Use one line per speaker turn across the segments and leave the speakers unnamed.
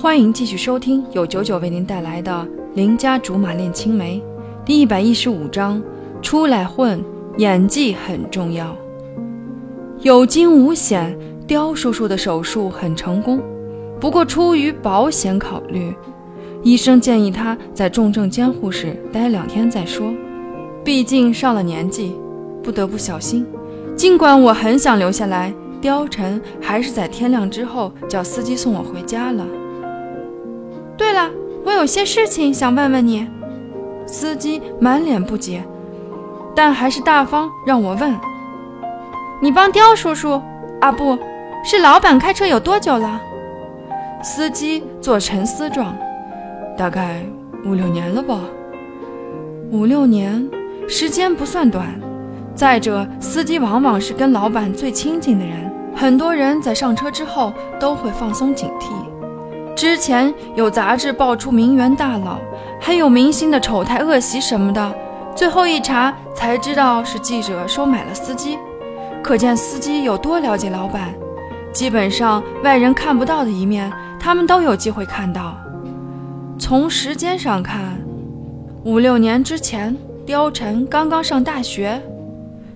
欢迎继续收听由九九为您带来的《邻家竹马恋青梅》第一百一十五章：出来混，演技很重要。有惊无险，刁叔叔的手术很成功，不过出于保险考虑，医生建议他在重症监护室待两天再说。毕竟上了年纪，不得不小心。尽管我很想留下来，貂蝉还是在天亮之后叫司机送我回家了。
有些事情想问问你。
司机满脸不解，但还是大方让我问。
你帮刁叔叔啊，不是老板开车有多久了？
司机做沉思状，大概五六年了吧。五六年，时间不算短。再者，司机往往是跟老板最亲近的人，很多人在上车之后都会放松警惕。之前有杂志爆出名媛大佬，还有明星的丑态恶习什么的，最后一查才知道是记者收买了司机，可见司机有多了解老板。基本上外人看不到的一面，他们都有机会看到。从时间上看，五六年之前，貂蝉刚刚上大学，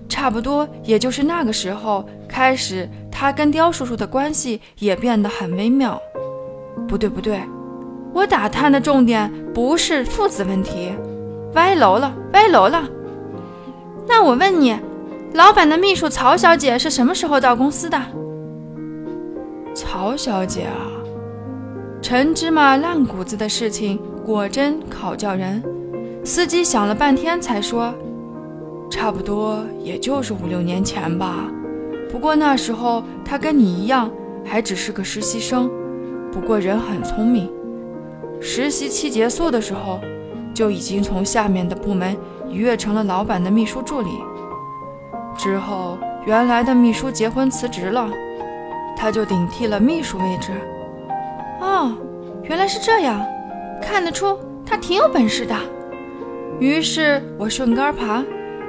差不多也就是那个时候开始，他跟刁叔叔的关系也变得很微妙。不对不对，我打探的重点不是父子问题，歪楼了歪楼了。
那我问你，老板的秘书曹小姐是什么时候到公司的？
曹小姐啊，陈芝麻烂谷子的事情果真考教人。司机想了半天才说，差不多也就是五六年前吧。不过那时候她跟你一样，还只是个实习生。不过人很聪明，实习期结束的时候，就已经从下面的部门一跃成了老板的秘书助理。之后，原来的秘书结婚辞职了，他就顶替了秘书位置。
哦，原来是这样，看得出他挺有本事的。
于是我顺杆爬。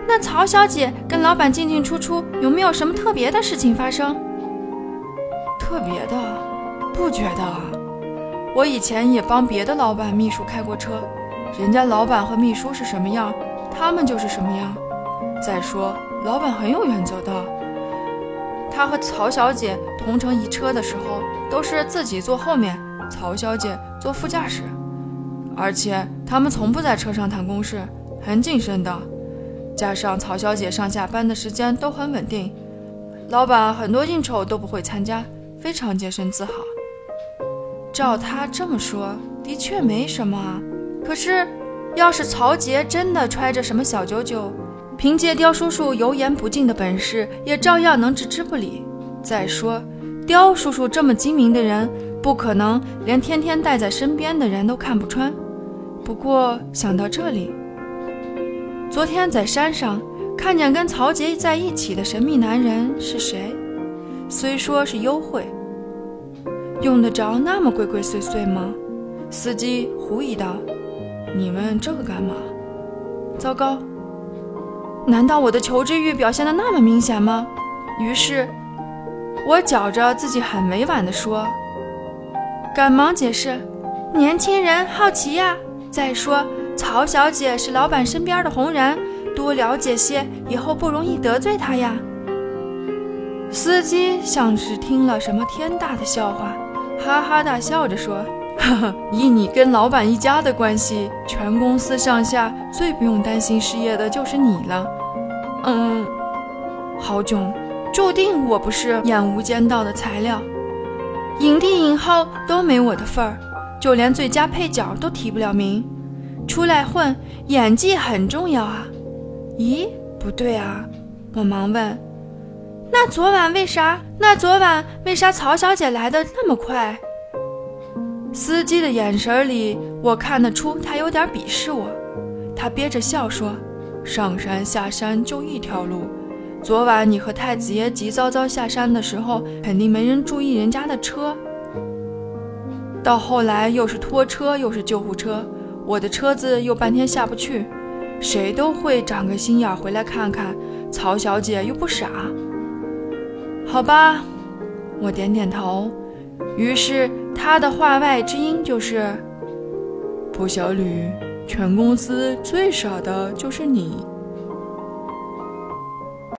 那曹小姐跟老板进进出出，有没有什么特别的事情发生？
特别的。不觉得啊，我以前也帮别的老板秘书开过车，人家老板和秘书是什么样，他们就是什么样。再说，老板很有原则的，他和曹小姐同乘一车的时候，都是自己坐后面，曹小姐坐副驾驶，而且他们从不在车上谈公事，很谨慎的。加上曹小姐上下班的时间都很稳定，老板很多应酬都不会参加，非常洁身自好。照他这么说，的确没什么啊。可是，要是曹杰真的揣着什么小九九，凭借刁叔叔油盐不进的本事，也照样能置之不理。再说，刁叔叔这么精明的人，不可能连天天带在身边的人都看不穿。不过想到这里，昨天在山上看见跟曹杰在一起的神秘男人是谁？虽说是幽会。用得着那么鬼鬼祟祟吗？司机狐疑道：“你问这个干嘛？”糟糕，难道我的求知欲表现得那么明显吗？于是，我觉着自己很委婉地说，赶忙解释：“年轻人好奇呀。再说，曹小姐是老板身边的红人，多了解些，以后不容易得罪她呀。”司机像是听了什么天大的笑话。哈哈大笑着说：“呵呵，以你跟老板一家的关系，全公司上下最不用担心失业的就是你了。嗯，郝炯，注定我不是演无间道的材料，影帝影后都没我的份儿，就连最佳配角都提不了名。出来混，演技很重要啊。咦，不对啊！我忙问。”
那昨晚为啥？那昨晚为啥曹小姐来的那么快？
司机的眼神里，我看得出他有点鄙视我。他憋着笑说：“上山下山就一条路。昨晚你和太子爷急躁躁下山的时候，肯定没人注意人家的车。到后来又是拖车又是救护车，我的车子又半天下不去，谁都会长个心眼回来看看。曹小姐又不傻。”好吧，我点点头，于是他的话外之音就是：“蒲小吕，全公司最傻的就是你。”